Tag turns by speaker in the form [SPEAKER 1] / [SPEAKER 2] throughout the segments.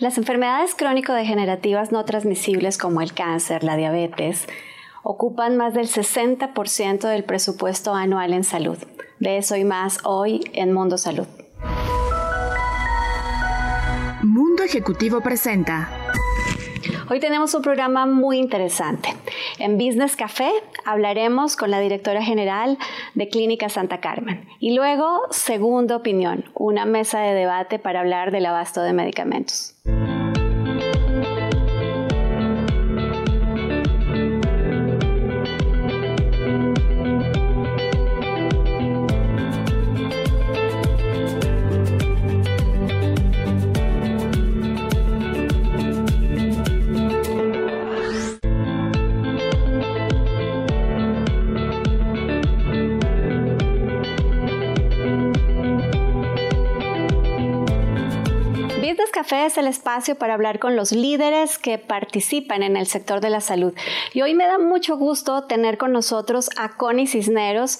[SPEAKER 1] Las enfermedades crónico-degenerativas no transmisibles como el cáncer, la diabetes, ocupan más del 60% del presupuesto anual en salud. De eso y más hoy en Mundo Salud.
[SPEAKER 2] Mundo Ejecutivo presenta.
[SPEAKER 1] Hoy tenemos un programa muy interesante. En Business Café hablaremos con la directora general de Clínica Santa Carmen. Y luego, segunda opinión, una mesa de debate para hablar del abasto de medicamentos. Café es el espacio para hablar con los líderes que participan en el sector de la salud. Y hoy me da mucho gusto tener con nosotros a Connie Cisneros,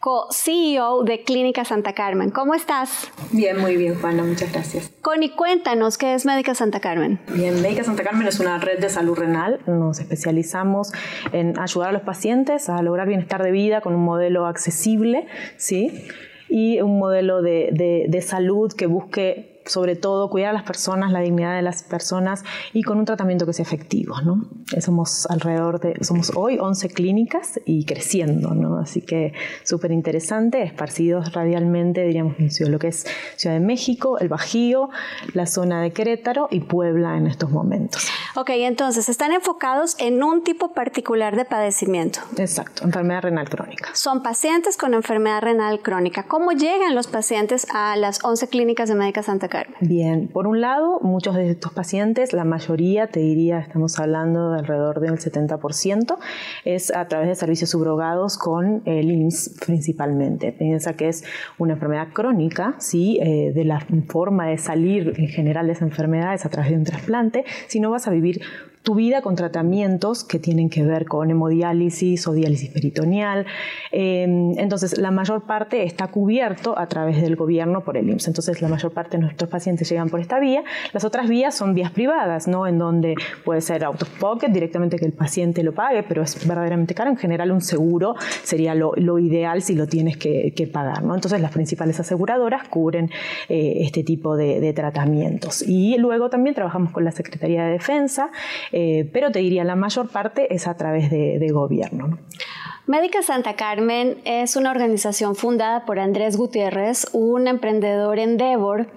[SPEAKER 1] co-CEO de Clínica Santa Carmen. ¿Cómo estás?
[SPEAKER 3] Bien, muy bien, Juana, muchas gracias.
[SPEAKER 1] Connie, cuéntanos, ¿qué es Médica Santa Carmen?
[SPEAKER 3] Bien, Médica Santa Carmen es una red de salud renal. Nos especializamos en ayudar a los pacientes a lograr bienestar de vida con un modelo accesible, ¿sí? Y un modelo de, de salud que busque sobre todo cuidar a las personas, la dignidad de las personas y con un tratamiento que sea efectivo. ¿no? Somos alrededor de, somos hoy 11 clínicas y creciendo, ¿no? así que súper interesante, esparcidos radialmente, diríamos, en lo que es Ciudad de México, el Bajío, la zona de Querétaro y Puebla en estos momentos.
[SPEAKER 1] Ok, entonces están enfocados en un tipo particular de padecimiento.
[SPEAKER 3] Exacto, enfermedad renal crónica.
[SPEAKER 1] Son pacientes con enfermedad renal crónica. ¿Cómo llegan los pacientes a las 11 clínicas de Médica Santa
[SPEAKER 3] Bien, por un lado, muchos de estos pacientes, la mayoría, te diría, estamos hablando de alrededor del 70%, es a través de servicios subrogados con el IMSS principalmente. Piensa que es una enfermedad crónica, ¿sí? Eh, de la forma de salir en general de esa enfermedad es a través de un trasplante, si no vas a vivir tu vida con tratamientos que tienen que ver con hemodiálisis o diálisis peritoneal. Em, entonces, la mayor parte está cubierto a través del gobierno por el IMSS. Entonces, la mayor parte de nuestros pacientes llegan por esta vía. Las otras vías son vías privadas, ¿no? En donde puede ser out of pocket, directamente que el paciente lo pague, pero es verdaderamente caro. En general, un seguro sería lo, ideal si lo tienes que, pagar, ¿no? Entonces, las principales aseguradoras cubren eh, este tipo de, de tratamientos. Y luego también trabajamos con la Secretaría de Defensa. Eh, pero te diría, la mayor parte es a través de, gobierno.
[SPEAKER 1] Médica Santa Carmen es una organización fundada por Andrés Gutiérrez, un emprendedor Endeavor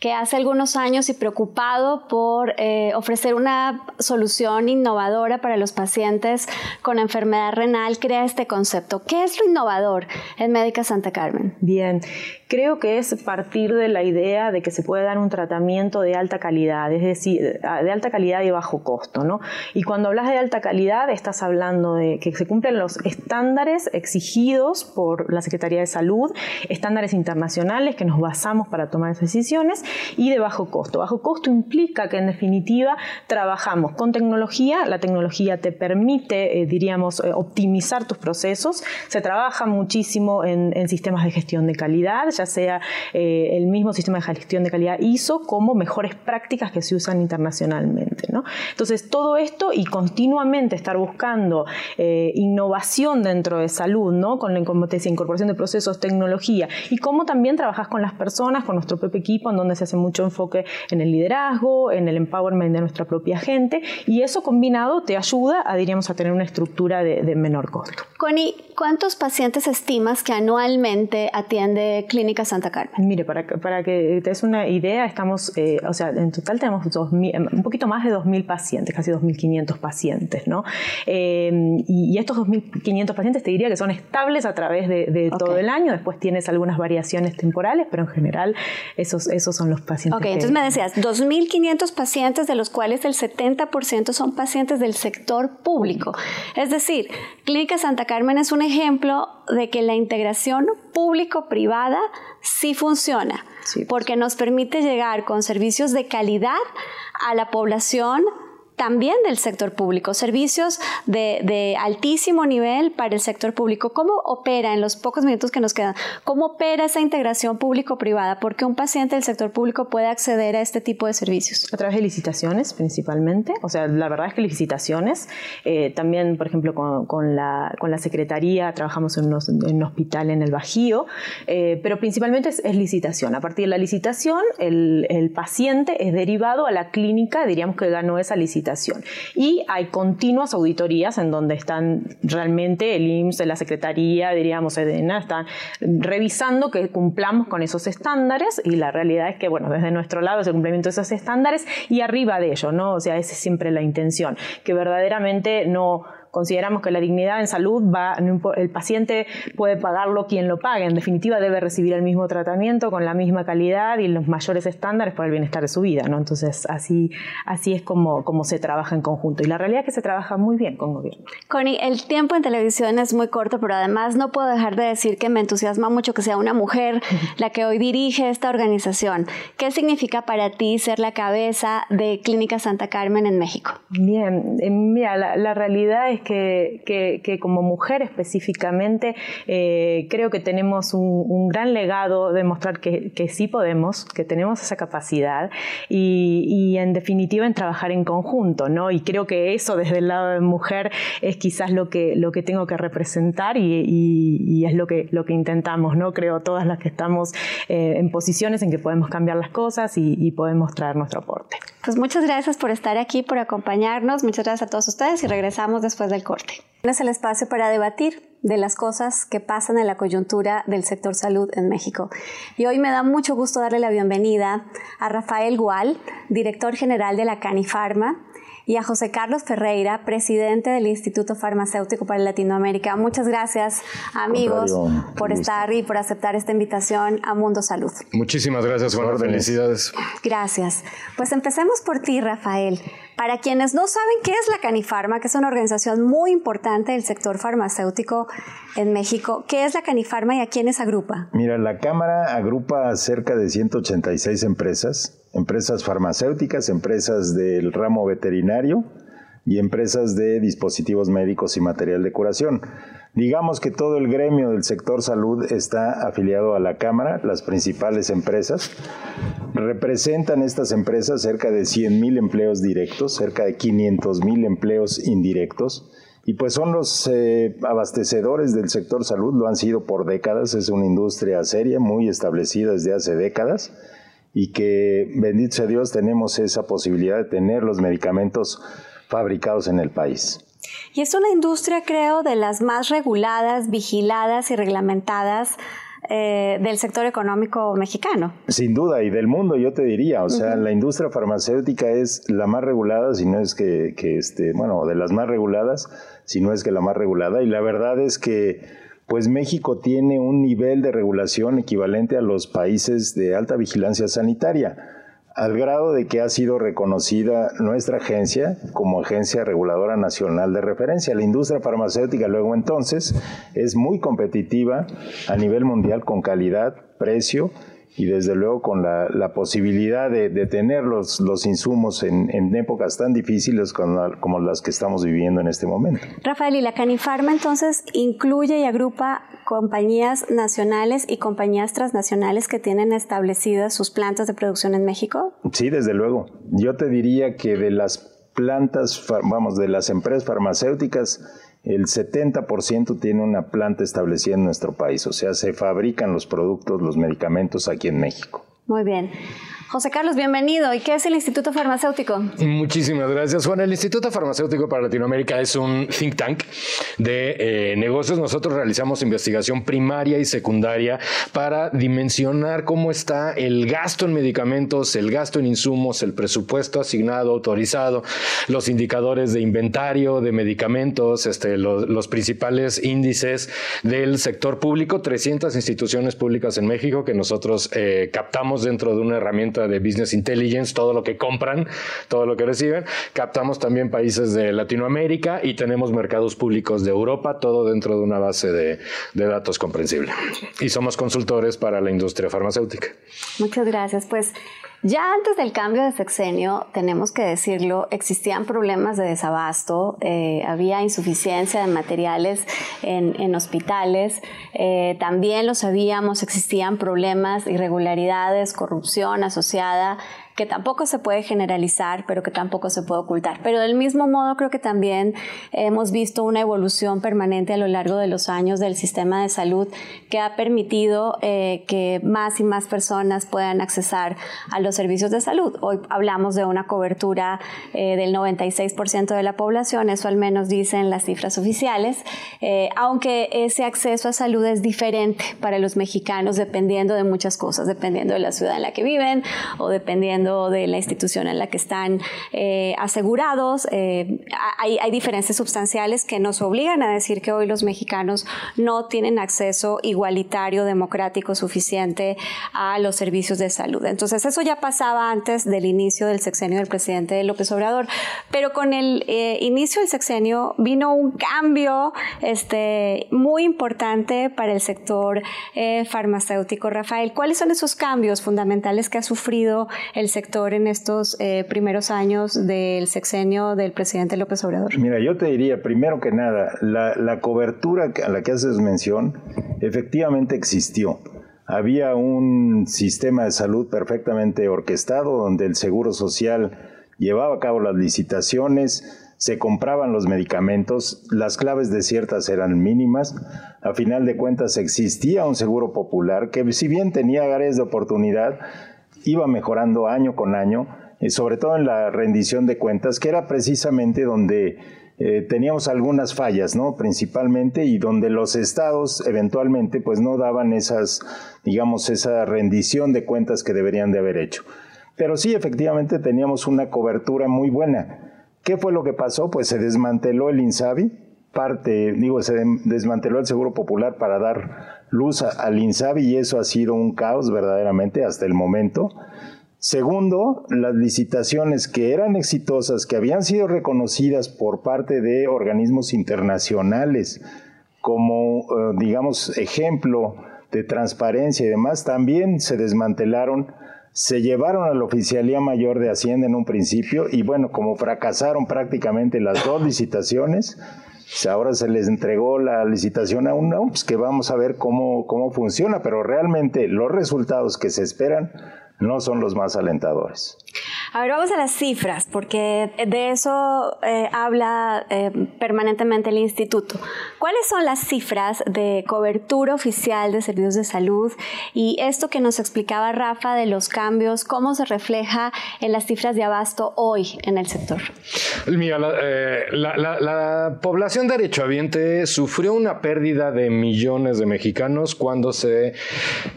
[SPEAKER 1] que hace algunos años y preocupado por eh, ofrecer una solución innovadora para los pacientes con enfermedad renal, crea este concepto. ¿Qué es lo innovador en Médica Santa Carmen?
[SPEAKER 3] Bien, creo que es partir de la idea de que se puede dar un tratamiento de alta calidad, es decir, de alta calidad y bajo costo, ¿no? Y cuando hablas de alta calidad, estás hablando de que se cumplen los estándares exigidos por la Secretaría de Salud, estándares internacionales que nos basamos para tomar esas decisiones, y de bajo costo. Bajo costo implica que en definitiva trabajamos con tecnología, la tecnología te permite, eh, diríamos, eh, optimizar tus procesos, se trabaja muchísimo en, en sistemas de gestión de calidad, ya sea eh, el mismo sistema de gestión de calidad ISO como mejores prácticas que se usan internacionalmente. Entonces, todo esto y continuamente estar buscando innovación dentro de salud, ¿no? con la incorporación de procesos, tecnología y cómo también trabajas con las personas, con nuestro propio equipo, en donde se hace mucho enfoque en el liderazgo, en el empowerment de nuestra propia gente y eso combinado te ayuda a, diríamos, a tener una estructura de, de menor costo.
[SPEAKER 1] Connie, ¿cuántos pacientes estimas que anualmente atiende Clínica Santa Carmen?
[SPEAKER 3] Mire, para, para que te des una idea, estamos, eh, o sea, en total tenemos un poquito más de 2.000 pacientes, casi 2.500 pacientes, ¿no? Eh, y, estos 2.500 pacientes te diría que son estables a través de, todo el año, después tienes algunas variaciones temporales, pero en general esos, esos son los pacientes.
[SPEAKER 1] Ok, entonces me decías, 2.500 pacientes, de los cuales el 70% son pacientes del sector público. Es decir, Clínica Santa Carmen es un ejemplo de que la integración público-privada sí funciona, porque nos permite llegar con servicios de calidad a la población también del sector público, servicios de, altísimo nivel para el sector público. ¿Cómo opera en los pocos minutos que nos quedan? ¿Cómo opera esa integración público-privada? ¿Por qué un paciente del sector público puede acceder a este tipo de servicios?
[SPEAKER 3] A través de licitaciones principalmente. O sea, la verdad es que licitaciones. Eh, también, por ejemplo, con, la, con la Secretaría trabajamos en, un hospital en el Bajío, eh, pero principalmente es, licitación. A partir de la licitación, el, el paciente es derivado a la clínica, diríamos que ganó esa licitación. Y hay continuas auditorías en donde están realmente el IMSS, la Secretaría, diríamos EDENA, están revisando que cumplamos con esos estándares y la realidad es que, bueno, desde nuestro lado es el cumplimiento de esos estándares y arriba de ello, ¿no? O sea, esa es siempre la intención, que verdaderamente no consideramos que la dignidad en salud va, el paciente puede pagarlo quien lo pague, en definitiva debe recibir el mismo tratamiento con la misma calidad y los mayores estándares para el bienestar de su vida, ¿no? Entonces así, así es como, como se trabaja en conjunto y la realidad es que se trabaja muy bien con gobierno.
[SPEAKER 1] Connie, el tiempo en televisión es muy corto, pero además no puedo dejar de decir que me entusiasma mucho que sea una mujer la que hoy dirige esta organización. ¿Qué significa para ti ser la cabeza de Clínica Santa Carmen en México?
[SPEAKER 3] Bien, eh, mira, la, la realidad es que, como mujer específicamente eh, creo que tenemos un, gran legado de mostrar que, sí podemos, que tenemos esa capacidad y, en definitiva en trabajar en conjunto, ¿no? Y creo que eso desde el lado de mujer es quizás lo que, lo que tengo que representar y, es lo que, lo que intentamos, ¿no? Creo todas las que estamos eh, en posiciones en que podemos cambiar las cosas y podemos traer nuestro aporte.
[SPEAKER 1] Pues muchas gracias por estar aquí, por acompañarnos. Muchas gracias a todos ustedes y regresamos después del corte. Es el espacio para debatir de las cosas que pasan en la coyuntura del sector salud en México. Y hoy me da mucho gusto darle la bienvenida a Rafael Gual, director general de la Canifarma, y a José Carlos Ferreira, presidente del Instituto Farmacéutico para Latinoamérica. Muchas gracias, amigos, por estar y por aceptar esta invitación a Mundo Salud.
[SPEAKER 4] Muchísimas gracias, Juan. Felicidades.
[SPEAKER 1] Gracias. Pues empecemos por ti, Rafael. Para quienes no saben qué es la Canifarma, que es una organización muy importante del sector farmacéutico en México, ¿qué es la Canifarma y a quiénes agrupa?
[SPEAKER 5] Mira, la Cámara agrupa cerca de 186 empresas empresas farmacéuticas, empresas del ramo veterinario y empresas de dispositivos médicos y material de curación. Digamos que todo el gremio del sector salud está afiliado a la Cámara, las principales empresas. Representan estas empresas cerca de 100 mil empleos directos, cerca de 500 mil empleos indirectos. Y pues son los eh, abastecedores del sector salud, lo han sido por décadas, es una industria seria, muy establecida desde hace décadas y que, bendito sea Dios, tenemos esa posibilidad de tener los medicamentos fabricados en el país.
[SPEAKER 1] Y es una industria, creo, de las más reguladas, vigiladas y reglamentadas eh, del sector económico mexicano.
[SPEAKER 5] Sin duda, y del mundo, yo te diría. O sea, la industria farmacéutica es la más regulada, si no es que, que este, bueno, de las más reguladas, si no es que la más regulada. Y la verdad es que pues México tiene un nivel de regulación equivalente a los países de alta vigilancia sanitaria, al grado de que ha sido reconocida nuestra agencia como agencia reguladora nacional de referencia. La industria farmacéutica luego entonces es muy competitiva a nivel mundial con calidad, precio y desde luego con la, posibilidad de, tener los, insumos en, épocas tan difíciles como, las que estamos viviendo en este momento.
[SPEAKER 1] Rafael, ¿y la Canifarma entonces incluye y agrupa compañías nacionales y compañías transnacionales que tienen establecidas sus plantas de producción en México?
[SPEAKER 5] Sí, desde luego. Yo te diría que de las plantas, vamos, de las empresas farmacéuticas, el 70% tiene una planta establecida en nuestro país, o sea, se fabrican los productos, los medicamentos aquí en México.
[SPEAKER 1] Muy bien. José Carlos, bienvenido. ¿Y qué es el Instituto Farmacéutico?
[SPEAKER 4] Muchísimas gracias, Juan. El Instituto Farmacéutico para Latinoamérica es un think tank de eh, negocios. Nosotros realizamos investigación primaria y secundaria para dimensionar cómo está el gasto en medicamentos, el gasto en insumos, el presupuesto asignado, autorizado, los indicadores de inventario de medicamentos, este, los, principales índices del sector público, 300 instituciones públicas en México que nosotros eh, captamos dentro de una herramienta de Business Intelligence, todo lo que compran, todo lo que reciben. Captamos también países de Latinoamérica y tenemos mercados públicos de Europa, todo dentro de una base de, de datos comprensible. Y somos consultores para la industria farmacéutica.
[SPEAKER 1] Muchas gracias. Pues Ya antes del cambio de sexenio, tenemos que decirlo, existían problemas de desabasto, eh, había insuficiencia de materiales en, hospitales, eh, también lo sabíamos, existían problemas, irregularidades, corrupción asociada asociada que tampoco se puede generalizar, pero que tampoco se puede ocultar. Pero del mismo modo creo que también hemos visto una evolución permanente a lo largo de los años del sistema de salud que ha permitido eh, que más y más personas puedan accesar a los servicios de salud. Hoy hablamos de una cobertura eh, del 96% de la población, eso al menos dicen las cifras oficiales, eh, aunque ese acceso a salud es diferente para los mexicanos dependiendo de muchas cosas, dependiendo de la ciudad en la que viven o de la institución en la que están eh, asegurados. Eh, hay, hay, diferencias sustanciales que nos obligan a decir que hoy los mexicanos no tienen acceso igualitario, democrático, suficiente a los servicios de salud. Entonces, eso ya pasaba antes del inicio del sexenio del presidente López Obrador, pero con el eh, inicio del sexenio vino un cambio este, muy importante para el sector farmacéutico. Rafael, ¿cuáles son esos cambios fundamentales que ha sufrido el sector en estos eh, primeros años del sexenio del presidente López Obrador?
[SPEAKER 5] Mira, yo te diría, primero que nada, la, cobertura a la que haces mención efectivamente existió. Había un sistema de salud perfectamente orquestado donde el Seguro Social llevaba a cabo las licitaciones, se compraban los medicamentos, las claves desiertas eran mínimas, a final de cuentas existía un seguro popular que si bien tenía áreas de oportunidad, iba mejorando año con año, eh, sobre todo en la rendición de cuentas, que era precisamente donde eh, teníamos algunas fallas, ¿no? Principalmente, y donde los estados eventualmente pues no daban esas, digamos, esa rendición de cuentas que deberían de haber hecho. Pero sí, efectivamente, teníamos una cobertura muy buena. ¿Qué fue lo que pasó? Pues se desmanteló el INSABI, parte, digo, se desmanteló el Seguro Popular para dar luz al INSABI y eso ha sido un caos verdaderamente hasta el momento. Segundo, las licitaciones que eran exitosas, que habían sido reconocidas por parte de organismos internacionales como, eh, digamos, ejemplo de transparencia y demás, también se desmantelaron, se llevaron a la Oficialía Mayor de Hacienda en un principio y bueno, como fracasaron prácticamente las dos licitaciones, Ahora se les entregó la licitación a un pues que vamos a ver cómo, cómo funciona, pero realmente los resultados que se esperan no son los más alentadores.
[SPEAKER 1] A ver, vamos a las cifras, porque de eso eh, habla eh, permanentemente el instituto. ¿Cuáles son las cifras de cobertura oficial de servicios de salud? Y esto que nos explicaba Rafa de los cambios, ¿cómo se refleja en las cifras de abasto hoy en el sector?
[SPEAKER 4] Mira, la, eh, la, la, la población derechohabiente sufrió una pérdida de millones de mexicanos cuando se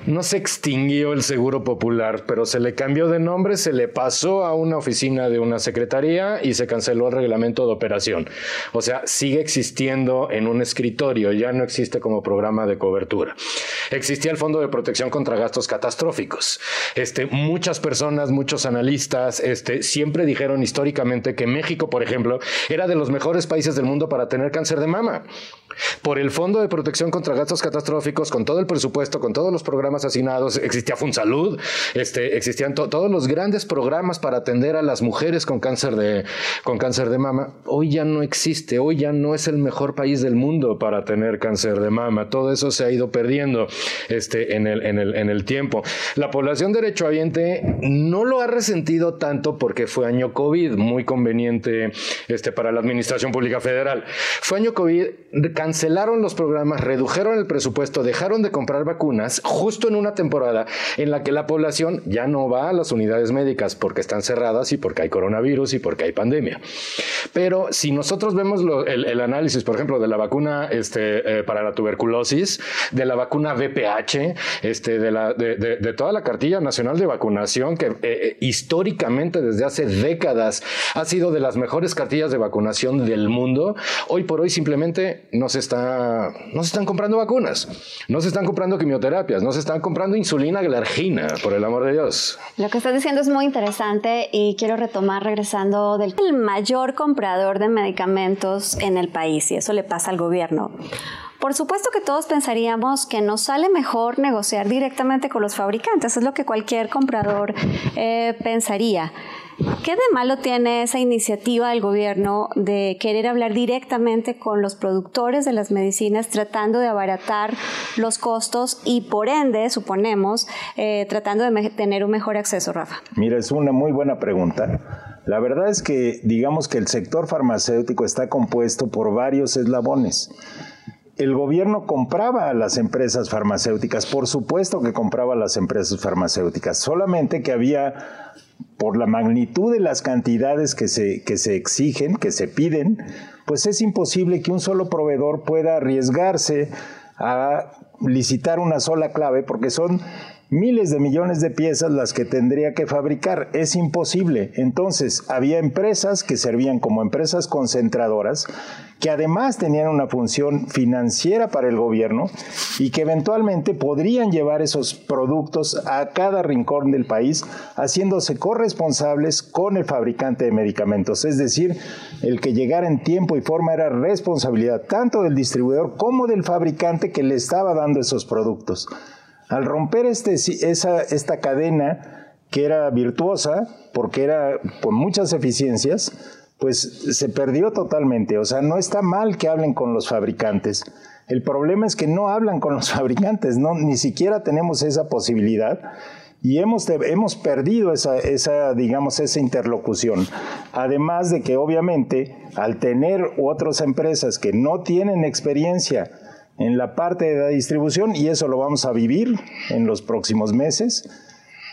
[SPEAKER 4] no se extinguió el seguro popular, pero se le cambió de nombre, se le pasó a una oficina de una secretaría y se canceló el reglamento de operación. O sea, sigue existiendo en un escritorio, ya no existe como programa de cobertura. Existía el Fondo de Protección contra Gastos Catastróficos. Este, muchas personas, muchos analistas, este, siempre dijeron históricamente que México, por ejemplo, era de los mejores países del mundo para tener cáncer de mama. Por el Fondo de Protección contra Gastos Catastróficos, con todo el presupuesto, con todos los programas asignados, existía FunSalud, este, existían todos los grandes programas para atender a las mujeres con cáncer, de, con cáncer de mama. Hoy ya no existe, hoy ya no es el mejor país del mundo para tener cáncer de mama. Todo eso se ha ido perdiendo este, en, el, en, el, en el tiempo. La población derechohabiente no lo ha resentido tanto porque fue año COVID, muy conveniente este, para la Administración Pública Federal. Fue año COVID, cancelaron los programas, redujeron el presupuesto, dejaron de comprar vacunas justo en una temporada en la que la población ya no va a las unidades médicas porque están cerradas y porque hay coronavirus y porque hay pandemia. Pero si nosotros vemos el, análisis, por ejemplo, de la vacuna este, eh, para la tuberculosis, de la vacuna VPH, este, de, toda la cartilla nacional de vacunación, que eh, eh, históricamente desde hace décadas ha sido de las mejores cartillas de vacunación del mundo, hoy por hoy simplemente no no se están comprando vacunas, no se están comprando quimioterapias, no se están comprando insulina glargina, por el amor de Dios.
[SPEAKER 1] Lo que estás diciendo es muy interesante y quiero retomar regresando del el mayor comprador de medicamentos en el país y eso le pasa al gobierno Por supuesto que todos pensaríamos que nos sale mejor negociar directamente con los fabricantes, es lo que cualquier comprador eh, pensaría. ¿Qué de malo tiene esa iniciativa del gobierno de querer hablar directamente con los productores de las medicinas tratando de abaratar los costos y por ende, suponemos, eh, tratando de tener un mejor acceso, Rafa?
[SPEAKER 5] Mira, es una muy buena pregunta. La verdad es que digamos que el sector farmacéutico está compuesto por varios eslabones el gobierno compraba a las empresas farmacéuticas, por supuesto que compraba a las empresas farmacéuticas, solamente que había por la magnitud de las cantidades que se, que se exigen, que se piden, pues es imposible que un solo proveedor pueda arriesgarse a licitar una sola clave porque son miles de millones de piezas las que tendría que fabricar. Es imposible. Entonces, había empresas que servían como empresas concentradoras, que además tenían una función financiera para el gobierno y que eventualmente podrían llevar esos productos a cada rincón del país, haciéndose corresponsables con el fabricante de medicamentos. Es decir, el que llegara en tiempo y forma era responsabilidad tanto del distribuidor como del fabricante que le estaba dando esos productos. Al romper este, esta cadena que era virtuosa, porque era con muchas eficiencias, pues se perdió totalmente. O sea, no está mal que hablen con los fabricantes. El problema es que no hablan con los fabricantes, no, ni siquiera tenemos esa posibilidad y hemos, hemos perdido esa, digamos, esa interlocución. Además de que obviamente al tener otras empresas que no tienen experiencia en la parte de la distribución y eso lo vamos a vivir en los próximos meses.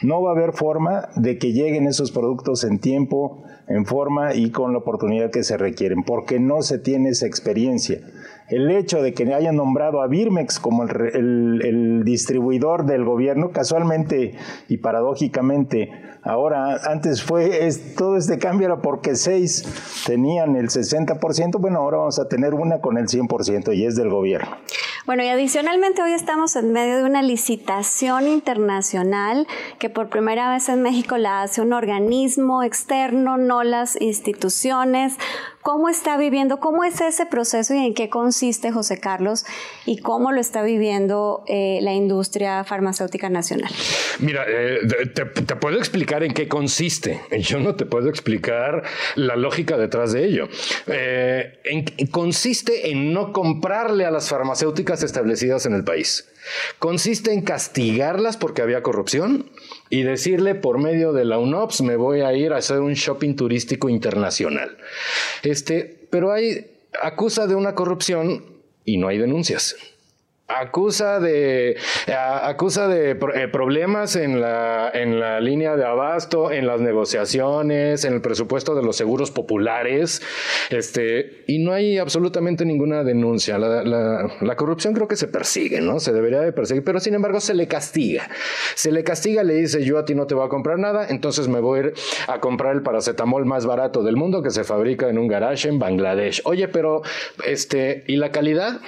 [SPEAKER 5] No va a haber forma de que lleguen esos productos en tiempo, en forma y con la oportunidad que se requieren, porque no se tiene esa experiencia. El hecho de que hayan nombrado a Birmex como el, el distribuidor del gobierno, casualmente y paradójicamente, Ahora, antes fue, todo este cambio era porque seis tenían el 60%, bueno, ahora vamos a tener una con el 100% y es del gobierno.
[SPEAKER 1] Bueno, y adicionalmente hoy estamos en medio de una licitación internacional que por primera vez en México la hace un organismo externo, no las instituciones. ¿Cómo está viviendo? ¿Cómo es ese proceso y en qué consiste, José Carlos? ¿Y cómo lo está viviendo eh, la industria farmacéutica nacional?
[SPEAKER 4] Mira, eh, te, puedo explicar en qué consiste. Yo no te puedo explicar la lógica detrás de ello. Eh, consiste en no comprarle a las farmacéuticas establecidas en el país. Consiste en castigarlas porque había corrupción y decirle por medio de la UNOPS me voy a ir a hacer un shopping turístico internacional. Este, pero hay acusa de una corrupción y no hay denuncias acusa de, acusa de eh, problemas en la, en la línea de abasto, en las negociaciones, en el presupuesto de los seguros populares, este, y no hay absolutamente ninguna denuncia. La, la, corrupción creo que se persigue, ¿no? Se debería de perseguir, pero sin embargo se le castiga. Se le castiga, le dice yo a ti no te voy a comprar nada, entonces me voy a ir a comprar el paracetamol más barato del mundo que se fabrica en un garage en Bangladesh. Oye, pero este, ¿y la calidad?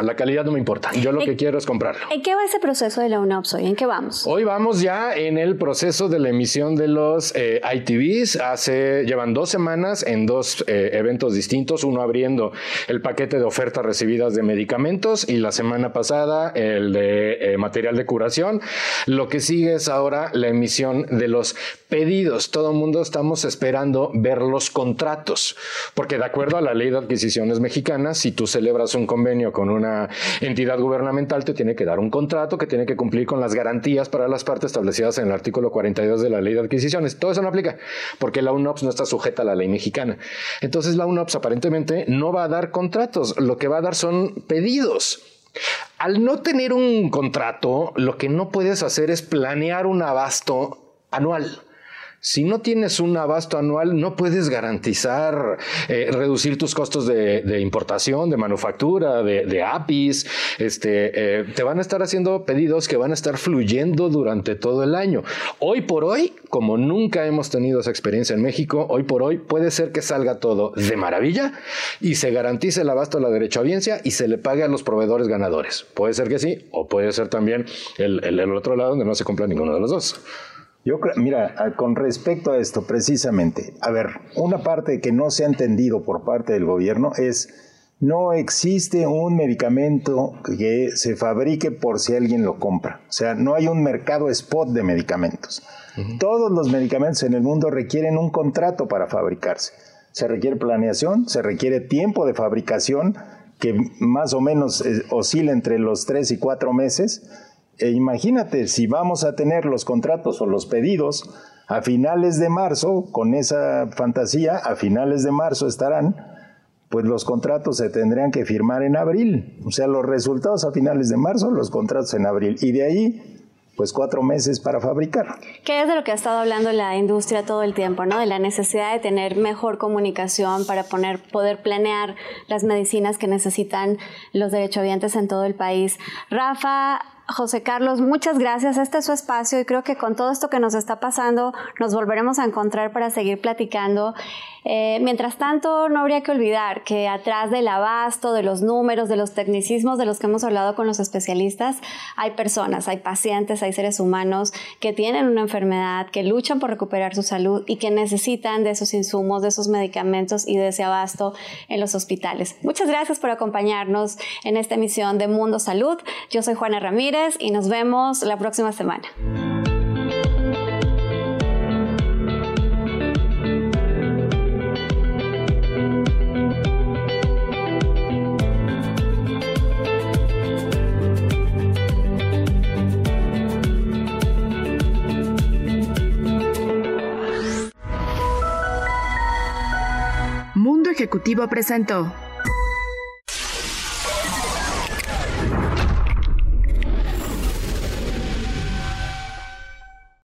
[SPEAKER 4] La calidad no me importa. Yo lo que quiero es comprarlo.
[SPEAKER 1] ¿En qué va ese proceso de la UNOPS hoy? ¿En qué vamos?
[SPEAKER 4] Hoy vamos ya en el proceso de la emisión de los eh, ITVs. Hace, llevan dos semanas en dos eh, eventos distintos. Uno abriendo el paquete de ofertas recibidas de medicamentos y la semana pasada el de eh, material de curación. Lo que sigue es ahora la emisión de los pedidos. Todo el mundo estamos esperando ver los contratos. Porque de acuerdo a la ley de adquisiciones mexicanas, si tú celebras un convenio con un una entidad gubernamental te tiene que dar un contrato que tiene que cumplir con las garantías para las partes establecidas en el artículo 42 de la ley de adquisiciones. Todo eso no aplica porque la UNOPS no está sujeta a la ley mexicana. Entonces la UNOPS aparentemente no va a dar contratos, lo que va a dar son pedidos. Al no tener un contrato, lo que no puedes hacer es planear un abasto anual. Si no tienes un abasto anual, no puedes garantizar eh, reducir tus costos de, importación, de manufactura, de, APIs. Este, eh, te van a estar haciendo pedidos que van a estar fluyendo durante todo el año. Hoy por hoy, como nunca hemos tenido esa experiencia en México, hoy por hoy puede ser que salga todo de maravilla y se garantice el abasto a la derecha audiencia y se le pague a los proveedores ganadores. Puede ser que sí, o puede ser también el, el otro lado donde no se cumpla ninguno de los dos.
[SPEAKER 5] Yo creo, mira, con respecto a esto, precisamente, a ver, una parte que no se ha entendido por parte del gobierno es no existe un medicamento que se fabrique por si alguien lo compra. O sea, no hay un mercado spot de medicamentos. Todos los medicamentos en el mundo requieren un contrato para fabricarse. Se requiere planeación, se requiere tiempo de fabricación que más o menos eh, oscila entre los tres y cuatro meses. E imagínate, si vamos a tener los contratos o los pedidos a finales de marzo, con esa fantasía, a finales de marzo estarán, pues los contratos se tendrían que firmar en abril. O sea, los resultados a finales de marzo, los contratos en abril. Y de ahí, pues cuatro meses para fabricar.
[SPEAKER 1] ¿Qué es de lo que ha estado hablando la industria todo el tiempo, ¿no? De la necesidad de tener mejor comunicación para poner, poder planear las medicinas que necesitan los derechohabientes en todo el país. Rafa, José Carlos, muchas gracias. Este es su espacio y creo que con todo esto que nos está pasando nos volveremos a encontrar para seguir platicando. Eh, mientras tanto, no habría que olvidar que atrás del abasto, de los números, de los tecnicismos de los que hemos hablado con los especialistas, hay personas, hay pacientes, hay seres humanos que tienen una enfermedad, que luchan por recuperar su salud y que necesitan de esos insumos, de esos medicamentos y de ese abasto en los hospitales. Muchas gracias por acompañarnos en esta emisión de Mundo Salud. Yo soy Juana Ramírez y nos vemos la próxima semana.
[SPEAKER 2] Ejecutivo presentó